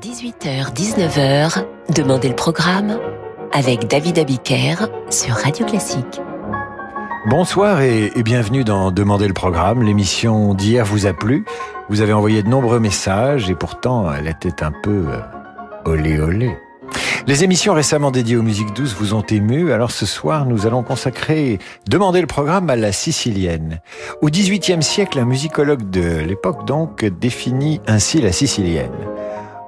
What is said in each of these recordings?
18h-19h, Demandez le programme avec David Abiker sur Radio Classique. Bonsoir et, bienvenue dans Demandez le programme. L'émission d'hier vous a plu. Vous avez envoyé de nombreux messages et pourtant elle était un peu euh, olé olé. Les émissions récemment dédiées aux musiques douces vous ont ému, alors ce soir nous allons consacrer Demandez le programme à la sicilienne. Au XVIIIe siècle, un musicologue de l'époque donc définit ainsi la sicilienne.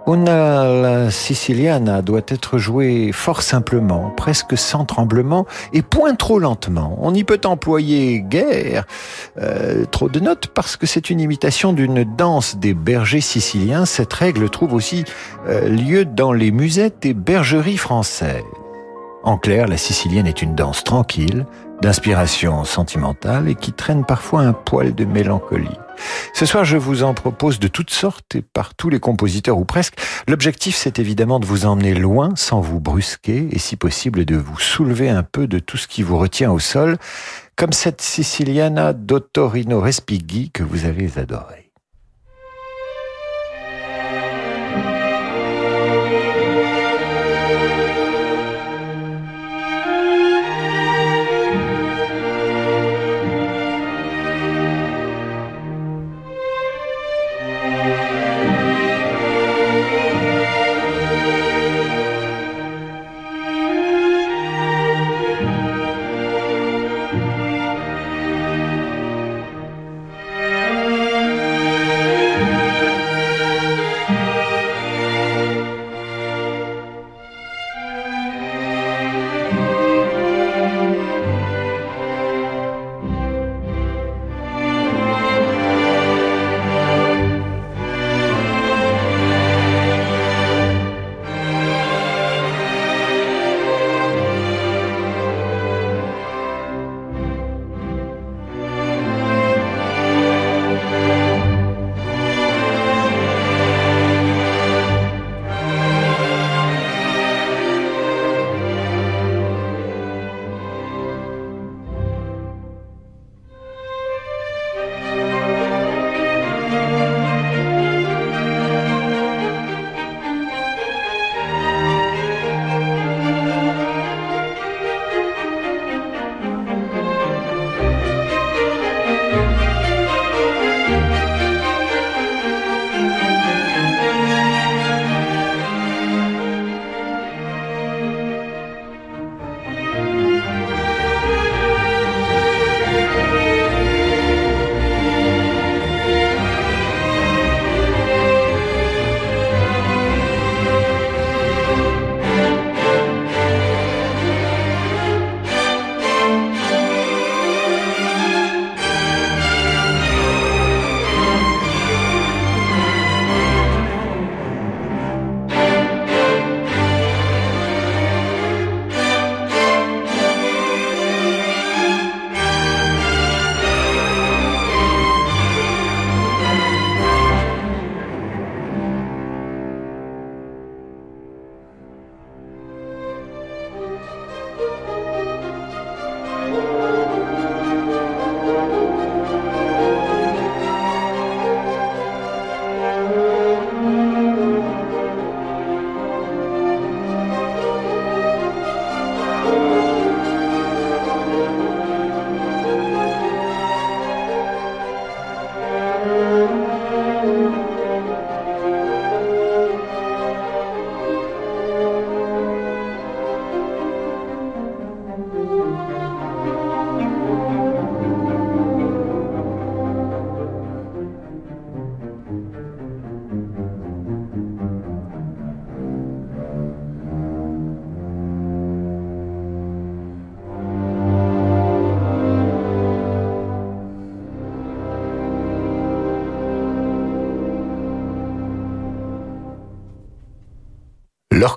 Una la siciliana doit être jouée fort simplement, presque sans tremblement, et point trop lentement. On y peut employer guère euh, trop de notes parce que c'est une imitation d'une danse des bergers siciliens. Cette règle trouve aussi euh, lieu dans les musettes et bergeries françaises. En clair, la sicilienne est une danse tranquille, d'inspiration sentimentale et qui traîne parfois un poil de mélancolie. Ce soir, je vous en propose de toutes sortes et par tous les compositeurs ou presque. L'objectif, c'est évidemment de vous emmener loin sans vous brusquer et si possible de vous soulever un peu de tout ce qui vous retient au sol, comme cette Siciliana d'Ottorino Respighi que vous avez adorée.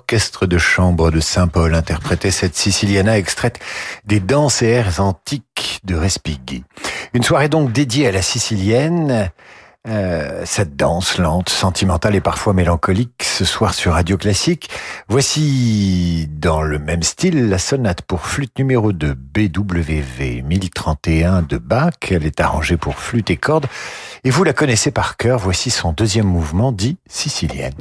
De chambre de Saint-Paul interprétait cette Siciliana extraite des danses et airs antiques de Respighi. Une soirée donc dédiée à la sicilienne, euh, cette danse lente, sentimentale et parfois mélancolique ce soir sur Radio Classique. Voici dans le même style la sonate pour flûte numéro 2 BWV 1031 de Bach. Elle est arrangée pour flûte et cordes et vous la connaissez par cœur. Voici son deuxième mouvement dit sicilienne.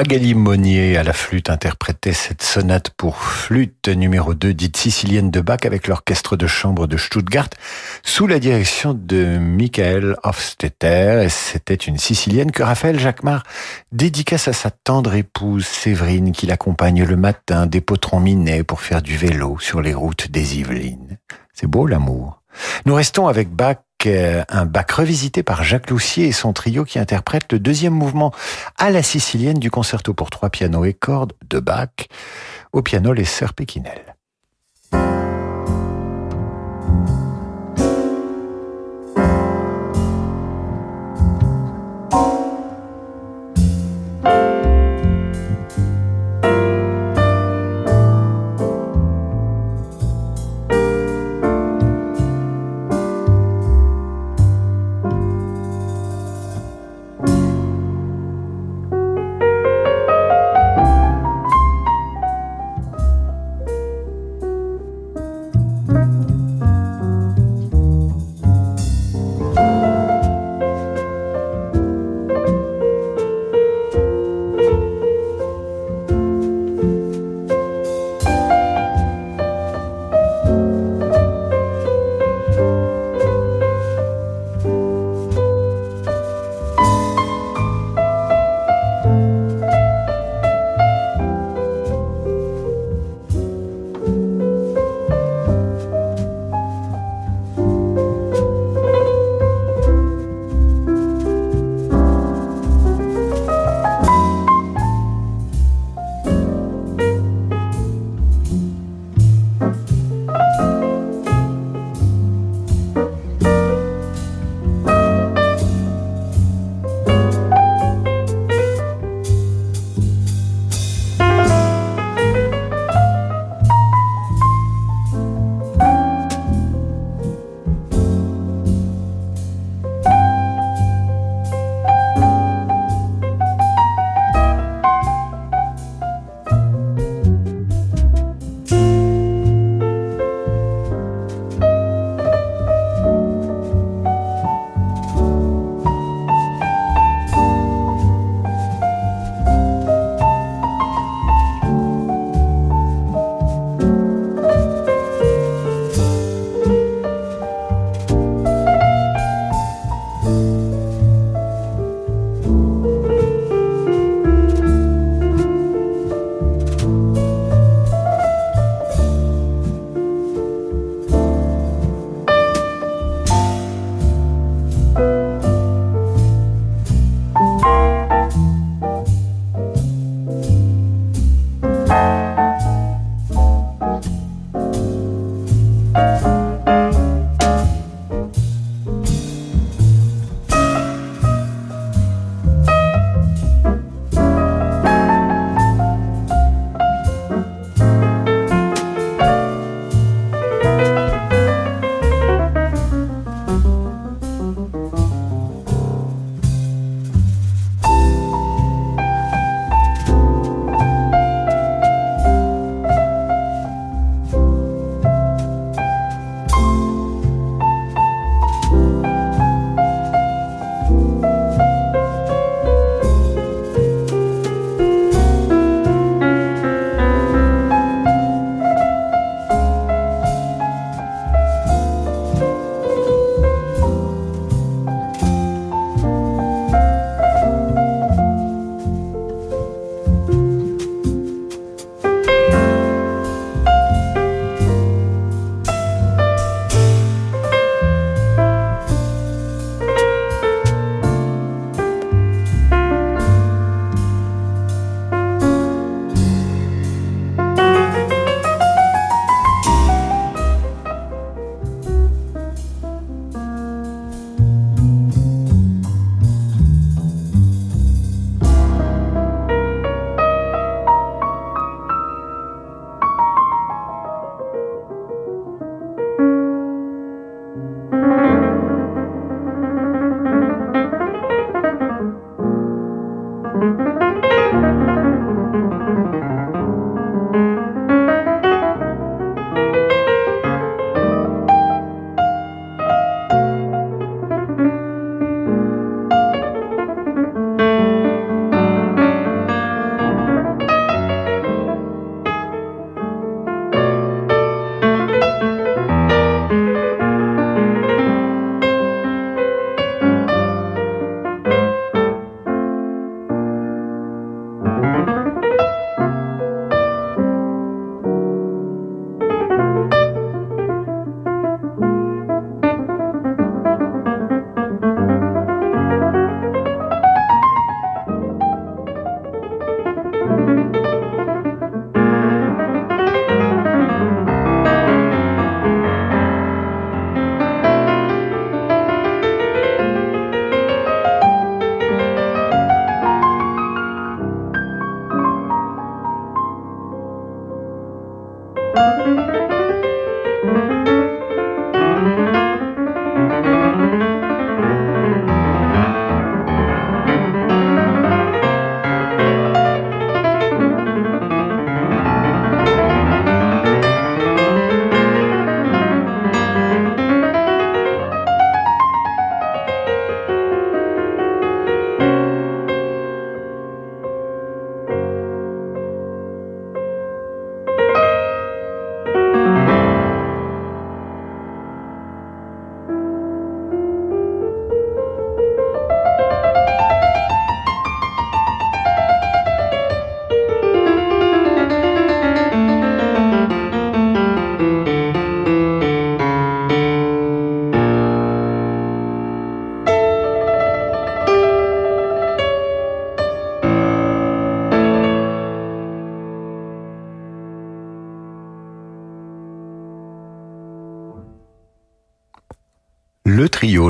Magali Monnier à la flûte interprétait cette sonate pour flûte numéro 2 dite sicilienne de Bach avec l'orchestre de chambre de Stuttgart sous la direction de Michael Hofstetter et c'était une sicilienne que Raphaël Jacquemart dédicace à sa tendre épouse Séverine qui l'accompagne le matin des potrons minés pour faire du vélo sur les routes des Yvelines. C'est beau l'amour. Nous restons avec Bach un bac revisité par Jacques Loussier et son trio qui interprète le deuxième mouvement à la sicilienne du concerto pour trois pianos et cordes de Bach, au piano les sœurs Pékinel.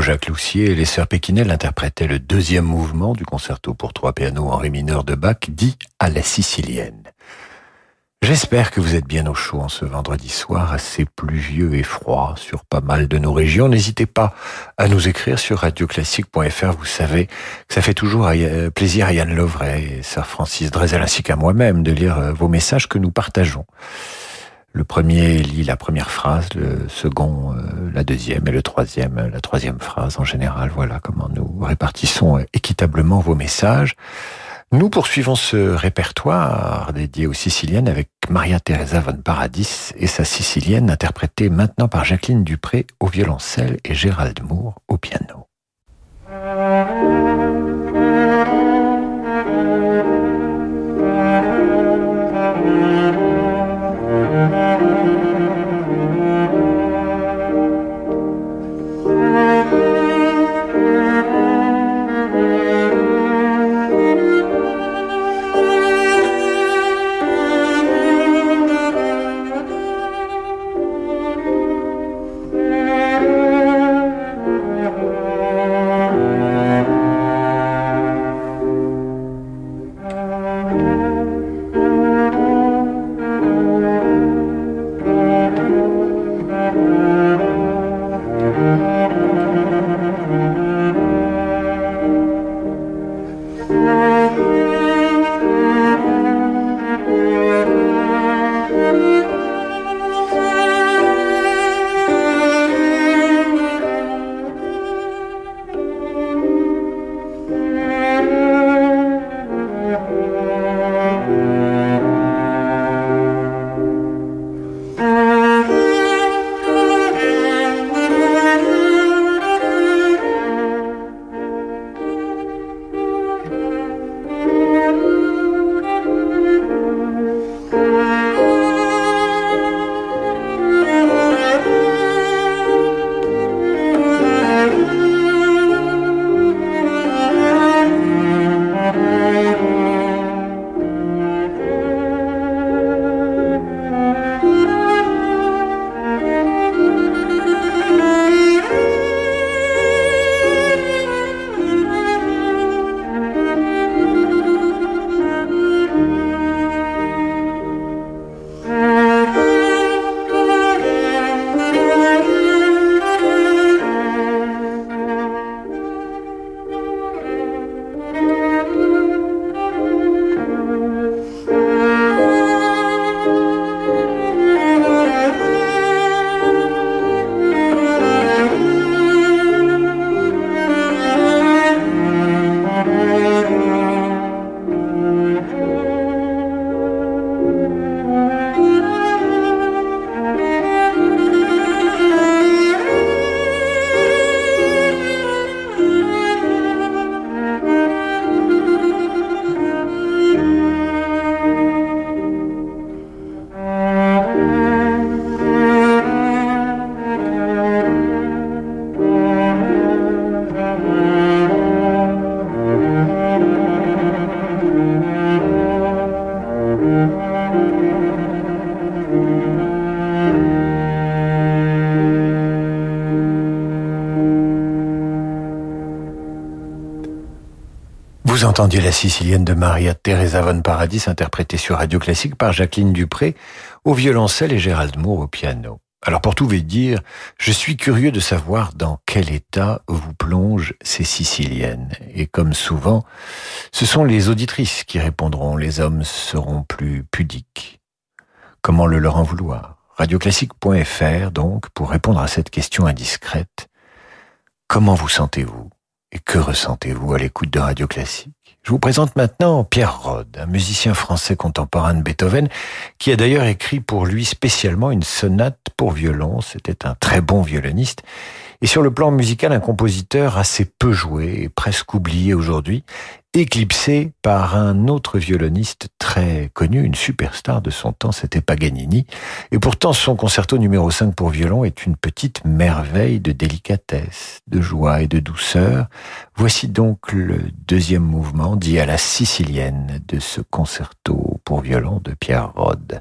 Jacques Loussier et les sœurs Pékinel interprétaient le deuxième mouvement du concerto pour trois pianos en ré mineur de Bach, dit à la sicilienne. J'espère que vous êtes bien au chaud en ce vendredi soir assez pluvieux et froid sur pas mal de nos régions. N'hésitez pas à nous écrire sur radioclassique.fr. Vous savez que ça fait toujours plaisir à Yann Lovray et Sir Francis Drezel ainsi qu'à moi-même de lire euh, vos messages que nous partageons. Le premier lit la première phrase, le second euh, la deuxième et le troisième la troisième phrase en général. Voilà comment nous répartissons équitablement vos messages. Nous poursuivons ce répertoire dédié aux Siciliennes avec Maria Teresa von Paradis et sa Sicilienne interprétée maintenant par Jacqueline Dupré au violoncelle et Gérald Moore au piano. Entendiez la sicilienne de Maria Teresa von Paradis interprétée sur Radio Classique par Jacqueline Dupré au violoncelle et Gérald Moore au piano. Alors pour tout vous dire, je suis curieux de savoir dans quel état vous plongent ces Siciliennes. Et comme souvent, ce sont les auditrices qui répondront, les hommes seront plus pudiques. Comment le leur en vouloir? Radioclassique.fr donc, pour répondre à cette question indiscrète. Comment vous sentez-vous? Et que ressentez-vous à l'écoute de Radio Classique? Je vous présente maintenant Pierre Rode, un musicien français contemporain de Beethoven, qui a d'ailleurs écrit pour lui spécialement une sonate pour violon. C'était un très bon violoniste et sur le plan musical, un compositeur assez peu joué et presque oublié aujourd'hui, éclipsé par un autre violoniste très connu, une superstar de son temps, c'était Paganini. Et pourtant, son concerto numéro 5 pour violon est une petite merveille de délicatesse, de joie et de douceur. Voici donc le deuxième mouvement dit à la sicilienne de ce concerto pour violon de Pierre Rode.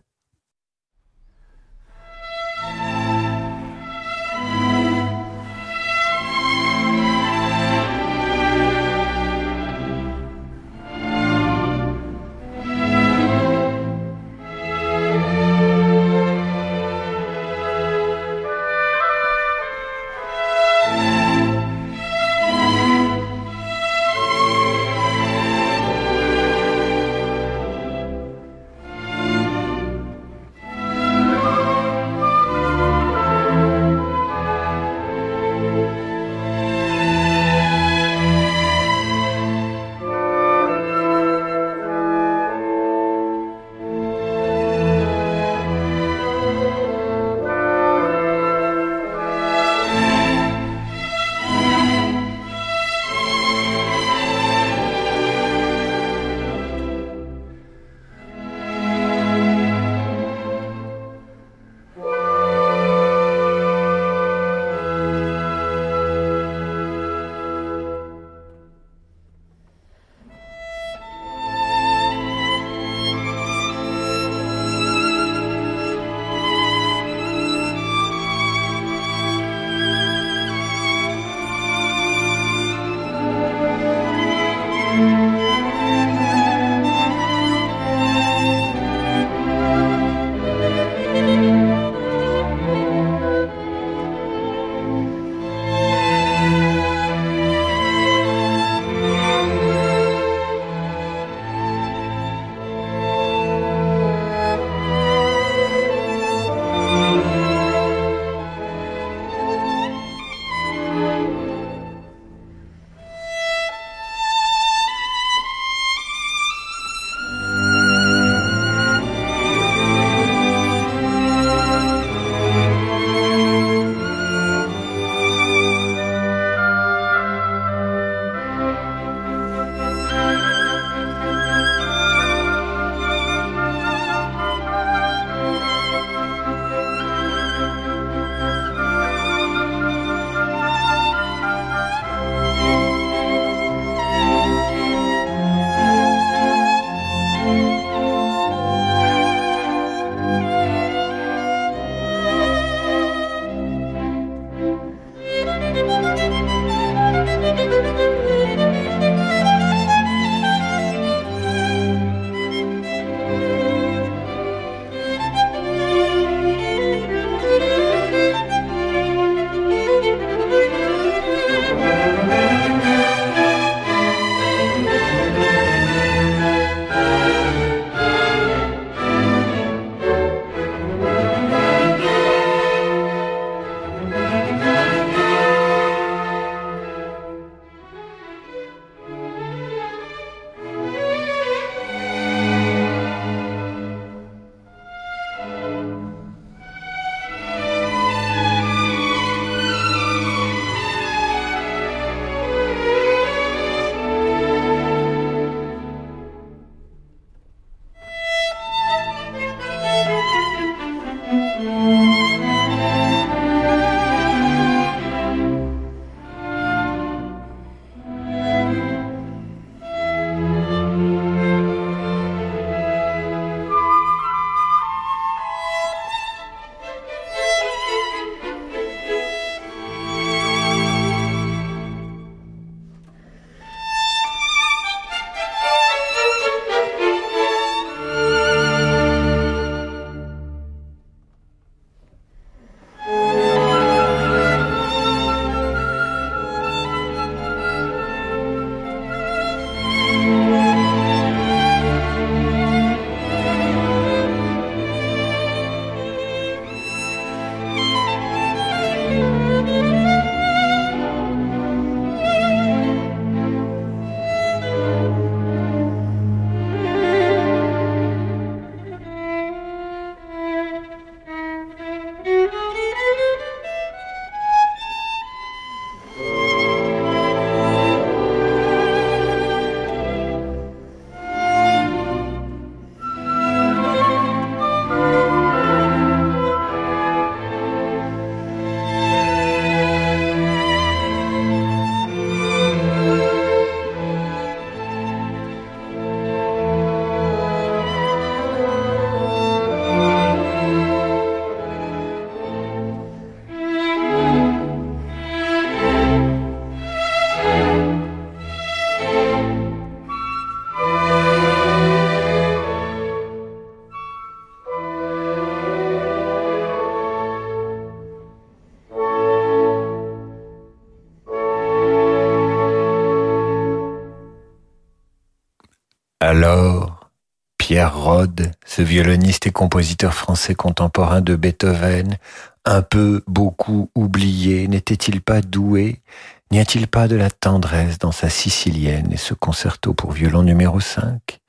Alors, Pierre Rode, ce violoniste et compositeur français contemporain de Beethoven, un peu, beaucoup oublié, n'était-il pas doué? N'y a-t-il pas de la tendresse dans sa sicilienne et ce concerto pour violon numéro 5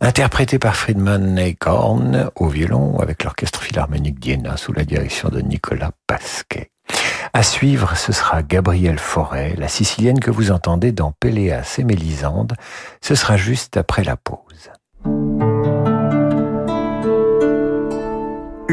Interprété par Friedman Neykorn au violon avec l'orchestre philharmonique d'Iéna sous la direction de Nicolas Pasquet. À suivre, ce sera Gabrielle Forêt, la sicilienne que vous entendez dans Péléas et Mélisande. Ce sera juste après la pause.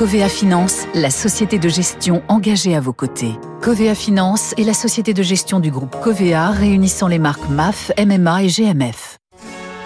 Covea Finance, la société de gestion engagée à vos côtés. Covea Finance est la société de gestion du groupe Covea réunissant les marques MAF, MMA et GMF.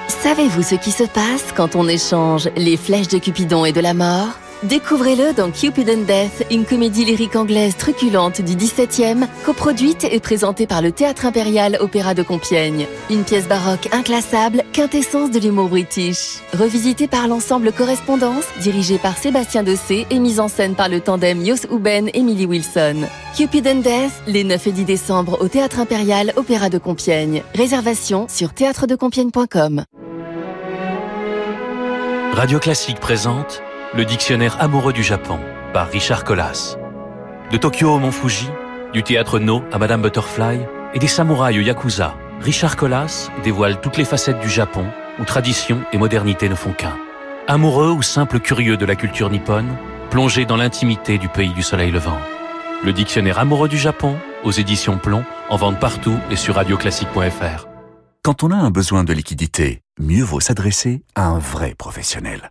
Savez-vous ce qui se passe quand on échange les flèches de Cupidon et de la mort? Découvrez-le dans Cupid and Death, une comédie lyrique anglaise truculente du 17e, coproduite et présentée par le Théâtre Impérial Opéra de Compiègne. Une pièce baroque inclassable, quintessence de l'humour british. Revisitée par l'ensemble Correspondance, dirigée par Sébastien Dessé et mise en scène par le tandem Jos Huben et Wilson. Cupid and Death, les 9 et 10 décembre au Théâtre Impérial Opéra de Compiègne. Réservation sur théâtredecompiègne.com. Radio Classique présente le dictionnaire amoureux du Japon par Richard Colas. De Tokyo au Mont Fuji, du théâtre No à Madame Butterfly et des samouraïs au Yakuza, Richard Colas dévoile toutes les facettes du Japon où tradition et modernité ne font qu'un. Amoureux ou simple curieux de la culture nippone, plongé dans l'intimité du pays du soleil levant. Le dictionnaire amoureux du Japon, aux éditions Plomb, en vente partout et sur radioclassique.fr. Quand on a un besoin de liquidité, mieux vaut s'adresser à un vrai professionnel.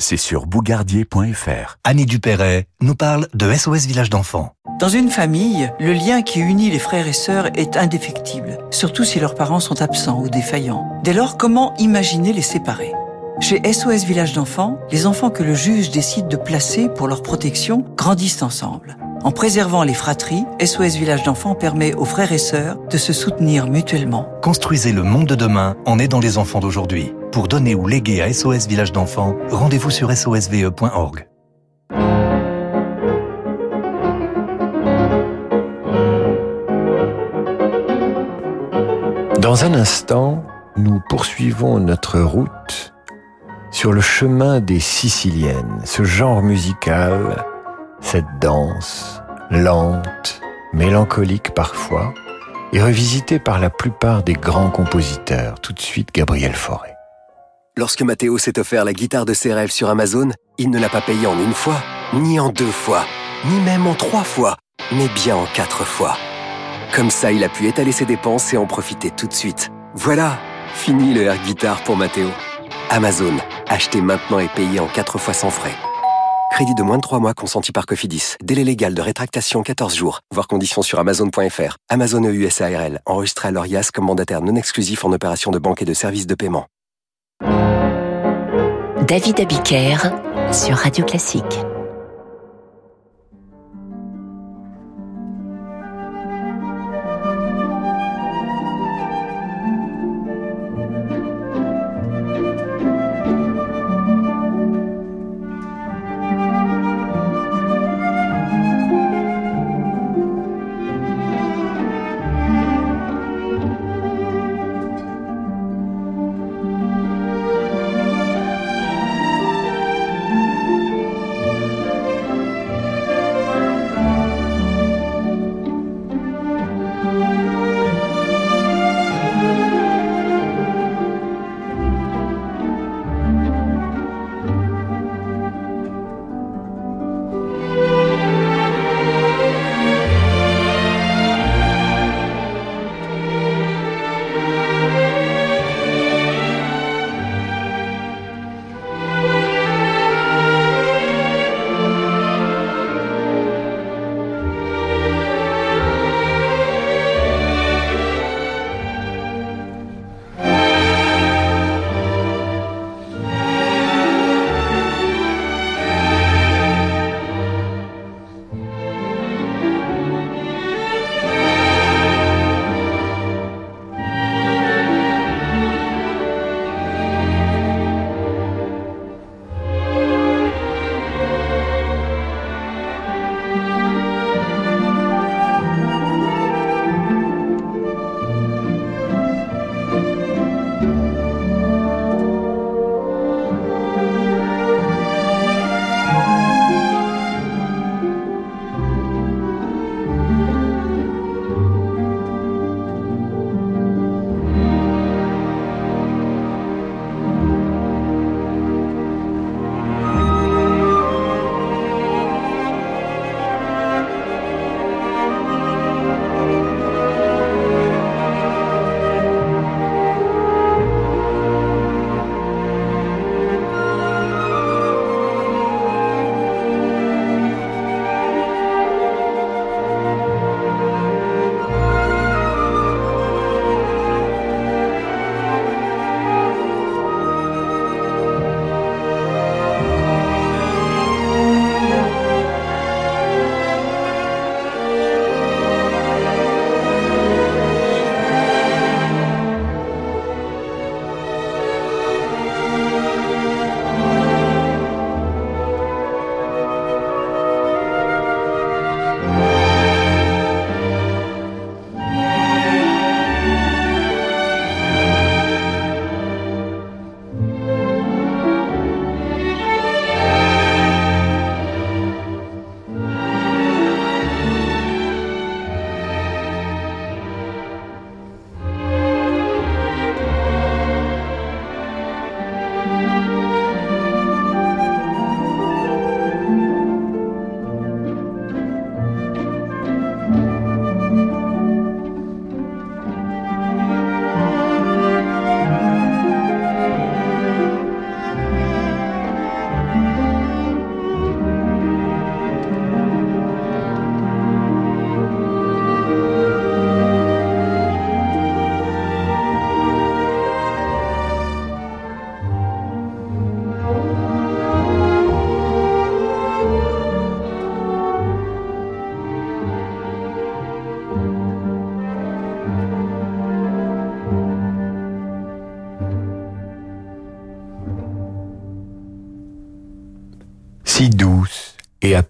c'est sur bougardier.fr. Annie Dupéret nous parle de SOS Village d'enfants. Dans une famille, le lien qui unit les frères et sœurs est indéfectible, surtout si leurs parents sont absents ou défaillants. Dès lors, comment imaginer les séparer? Chez SOS Village d'enfants, les enfants que le juge décide de placer pour leur protection grandissent ensemble. En préservant les fratries, SOS Village d'enfants permet aux frères et sœurs de se soutenir mutuellement. Construisez le monde de demain en aidant les enfants d'aujourd'hui. Pour donner ou léguer à SOS Village d'enfants, rendez-vous sur sosve.org. Dans un instant, nous poursuivons notre route sur le chemin des Siciliennes, ce genre musical, cette danse lente, mélancolique parfois, et revisitée par la plupart des grands compositeurs. Tout de suite, Gabriel Fauré. Lorsque Mathéo s'est offert la guitare de ses rêves sur Amazon, il ne l'a pas payée en une fois, ni en deux fois, ni même en trois fois, mais bien en quatre fois. Comme ça, il a pu étaler ses dépenses et en profiter tout de suite. Voilà, fini le air guitare pour Mathéo. Amazon, achetez maintenant et payez en 4 fois sans frais. Crédit de moins de 3 mois consenti par Cofidis. Délai légal de rétractation 14 jours. Voir conditions sur amazon.fr. Amazon EUSARL. Enregistré à l'ORIAS comme mandataire non exclusif en opération de banque et de services de paiement. David Abiker sur Radio Classique.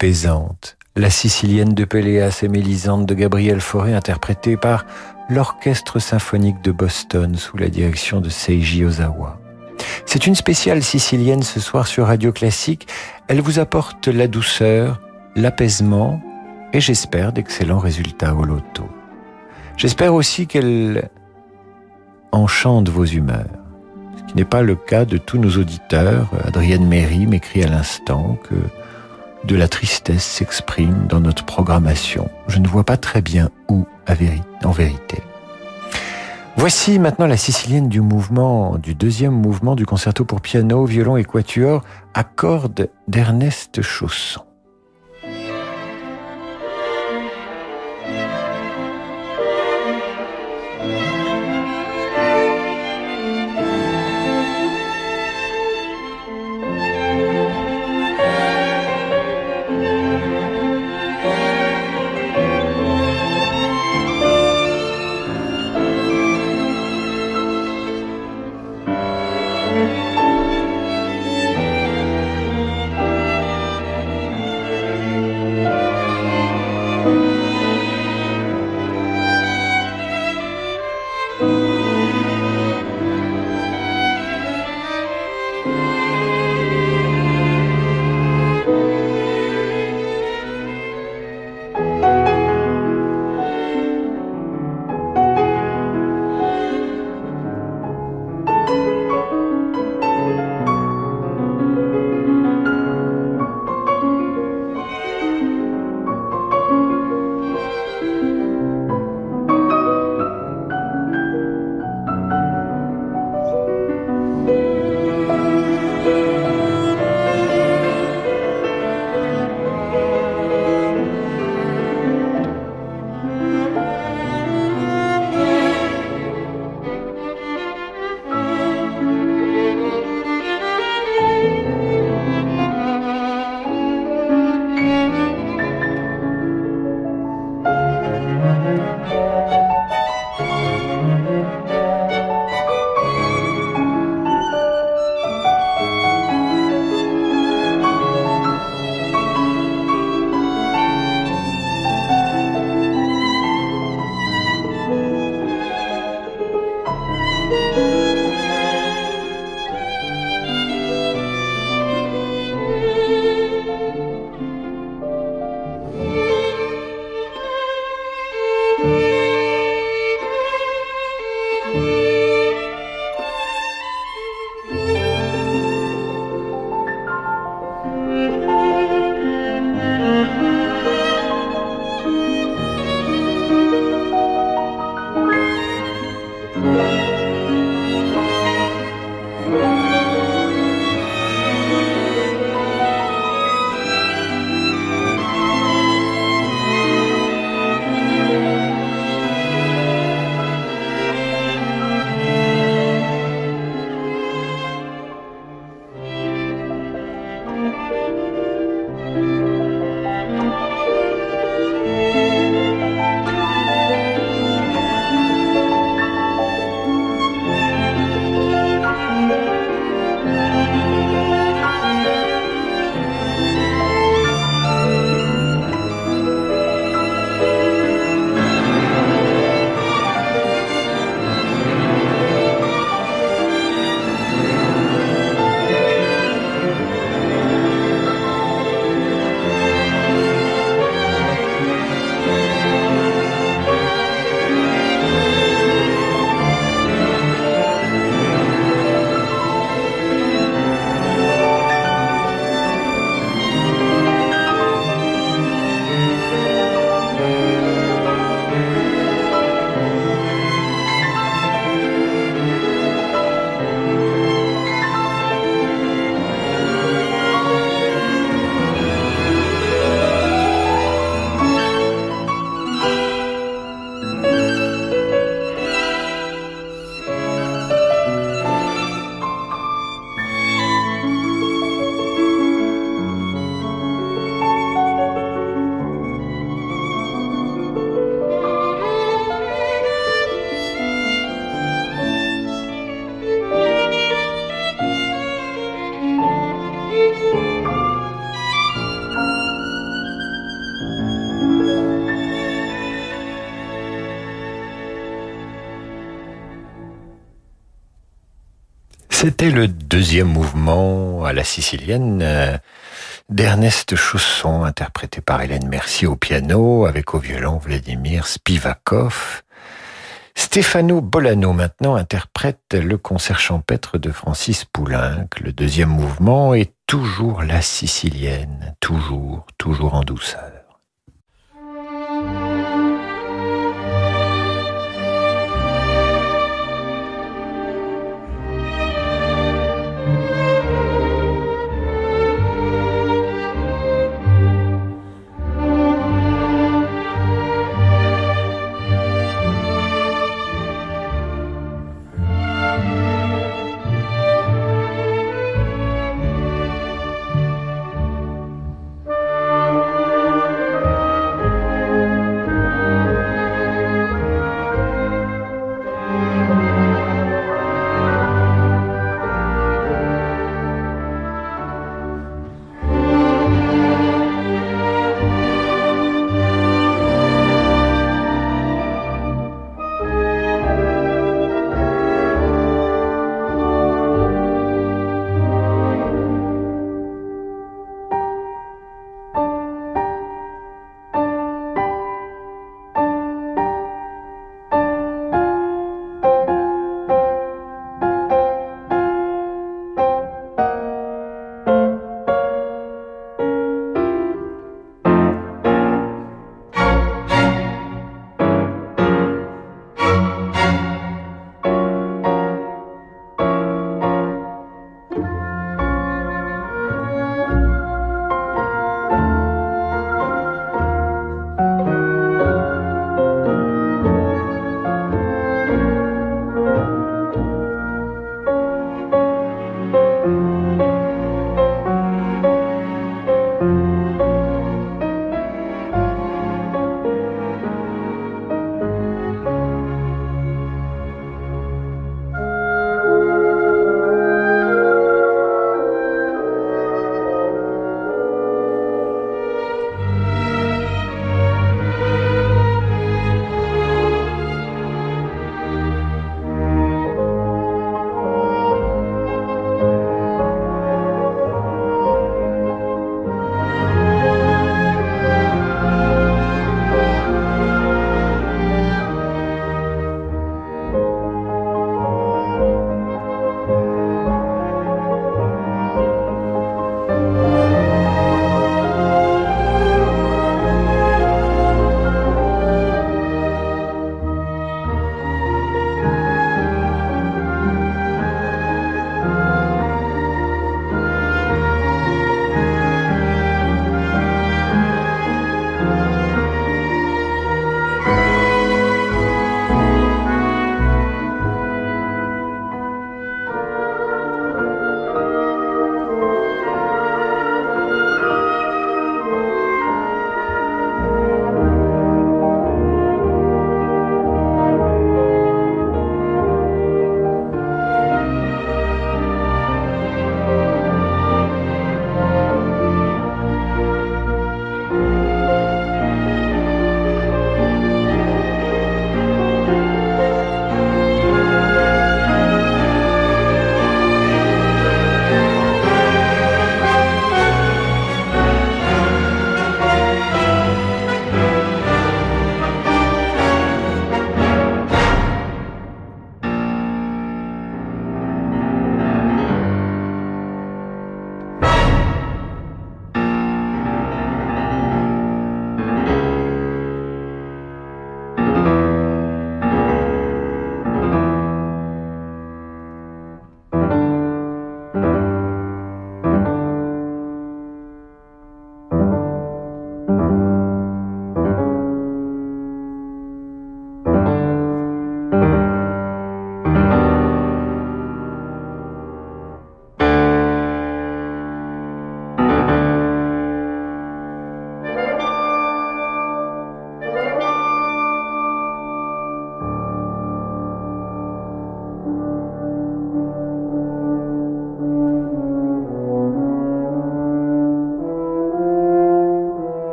Apaisante, la Sicilienne de Péléas et Mélisande de Gabriel Fauré interprétée par l'Orchestre symphonique de Boston sous la direction de Seiji Ozawa. C'est une spéciale sicilienne ce soir sur Radio Classique. Elle vous apporte la douceur, l'apaisement et j'espère d'excellents résultats au loto. J'espère aussi qu'elle enchante vos humeurs, ce qui n'est pas le cas de tous nos auditeurs. Adrienne Méry m'écrit à l'instant que de la tristesse s'exprime dans notre programmation. Je ne vois pas très bien où, en vérité. Voici maintenant la sicilienne du mouvement, du deuxième mouvement du concerto pour piano, violon et quatuor à cordes d'Ernest Chausson. C'était le deuxième mouvement à la sicilienne euh, d'Ernest Chausson, interprété par Hélène Mercier au piano, avec au violon Vladimir Spivakov. Stefano Bolano maintenant interprète le concert champêtre de Francis Poulenc. Le deuxième mouvement est toujours la sicilienne, toujours, toujours en douceur.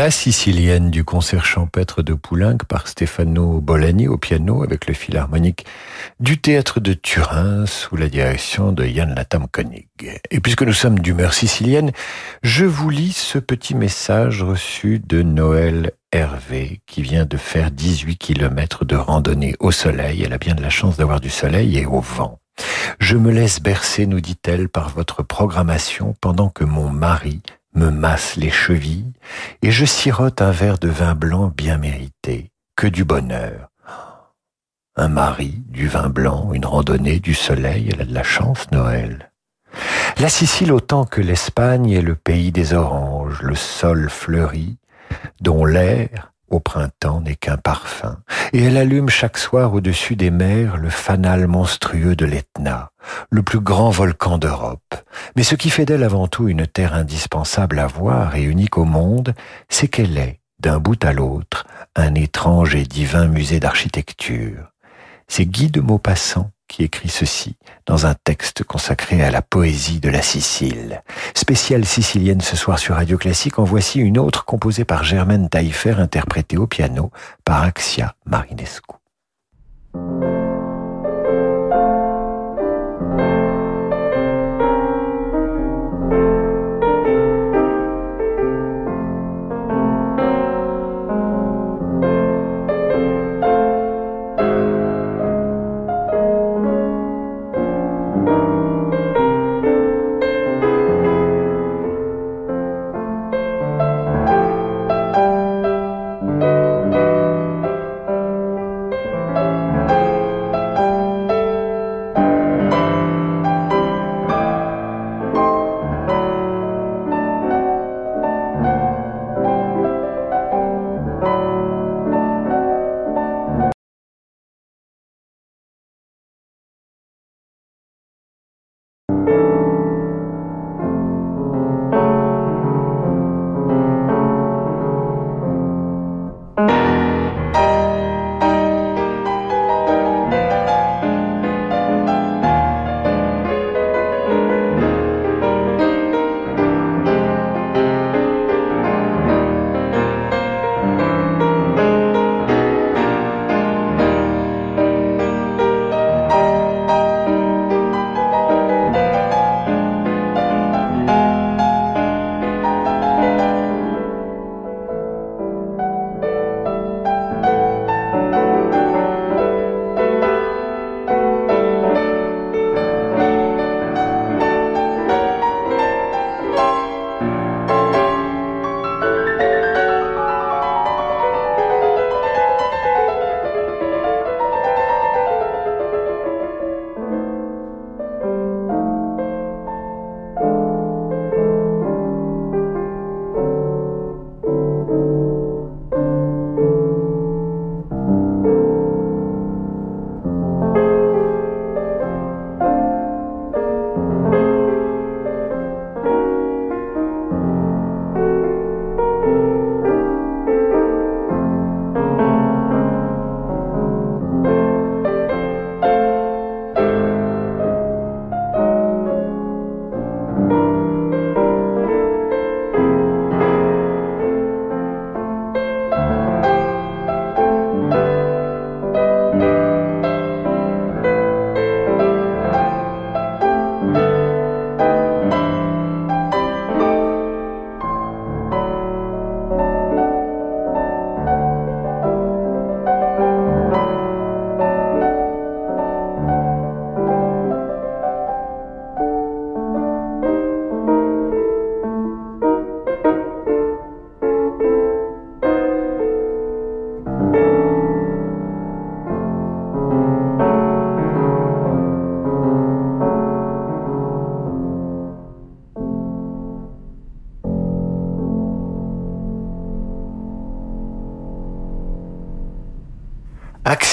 La Sicilienne du concert champêtre de Poulenc par Stefano Bolani au piano avec le philharmonique du théâtre de Turin sous la direction de Jan Latam Koenig. Et puisque nous sommes d'humeur sicilienne, je vous lis ce petit message reçu de Noël Hervé qui vient de faire 18 kilomètres de randonnée au soleil. Elle a bien de la chance d'avoir du soleil et au vent. Je me laisse bercer, nous dit-elle, par votre programmation pendant que mon mari me masse les chevilles et je sirote un verre de vin blanc bien mérité. Que du bonheur. Un mari, du vin blanc, une randonnée, du soleil, elle a de la chance, Noël. La Sicile autant que l'Espagne est le pays des oranges, le sol fleuri, dont l'air, au printemps, n'est qu'un parfum, et elle allume chaque soir au-dessus des mers le fanal monstrueux de l'Etna, le plus grand volcan d'Europe. Mais ce qui fait d'elle avant tout une terre indispensable à voir et unique au monde, c'est qu'elle est, d'un bout à l'autre, un étrange et divin musée d'architecture. C'est Guy de Maupassant qui écrit ceci dans un texte consacré à la poésie de la Sicile. Spéciale sicilienne ce soir sur Radio Classique, en voici une autre composée par Germaine Taillefer, interprétée au piano par Axia Marinescu.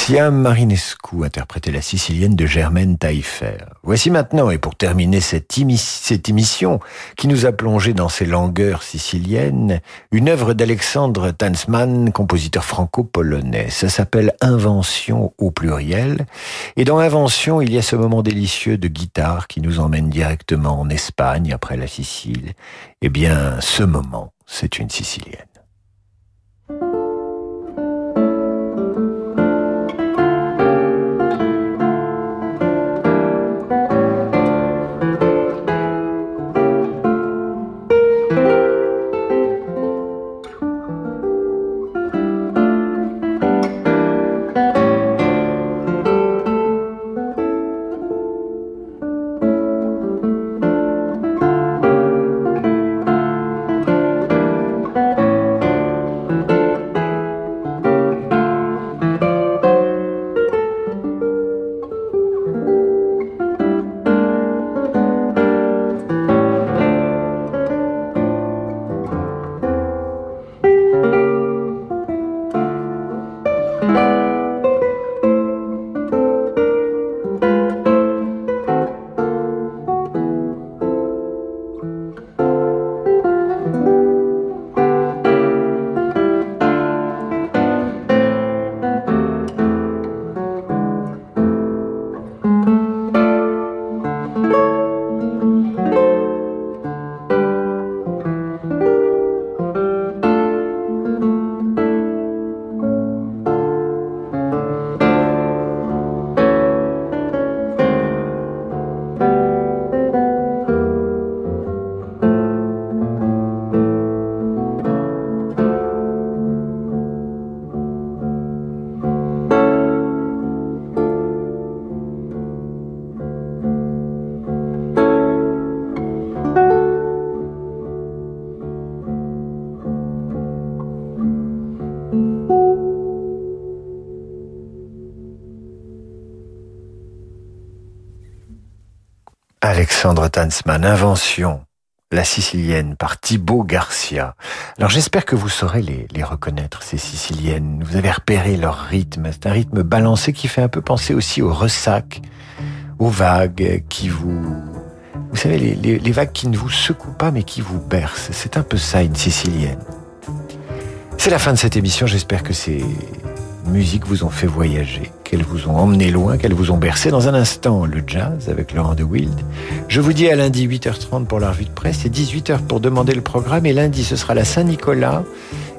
Axia Marinescu interprétait la sicilienne de Germaine Taillefer. Voici maintenant, et pour terminer cette, émission qui nous a plongé dans ces langueurs siciliennes, une œuvre d'Alexandre Tansman, compositeur franco-polonais. Ça s'appelle Invention au pluriel. Et dans Invention, il y a ce moment délicieux de guitare qui nous emmène directement en Espagne après la Sicile. Eh bien, ce moment, c'est une sicilienne. Alexandre Tansman, Invention, la sicilienne par Thibaut Garcia. Alors j'espère que vous saurez les, reconnaître, ces siciliennes. Vous avez repéré leur rythme. C'est un rythme balancé qui fait un peu penser aussi au ressac, aux vagues qui vous... Vous savez, les, vagues qui ne vous secouent pas mais qui vous bercent. C'est un peu ça, une sicilienne. C'est la fin de cette émission. J'espère que ces musiques vous ont fait voyager, qu'elles vous ont emmené loin, qu'elles vous ont bercé. Dans un instant, le jazz avec Laurent de Wild. Je vous dis à lundi 8h30 pour la revue de presse et 18h pour demander le programme. Et lundi, ce sera la Saint-Nicolas.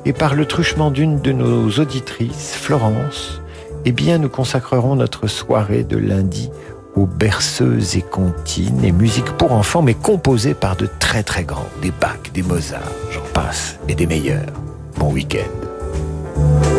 Et par le truchement d'une de nos auditrices, Florence, eh bien, nous consacrerons notre soirée de lundi aux berceuses et comptines et musique pour enfants, mais composée par de très très grands, des Bach, des Mozart, j'en passe, et des meilleurs. Bon week-end.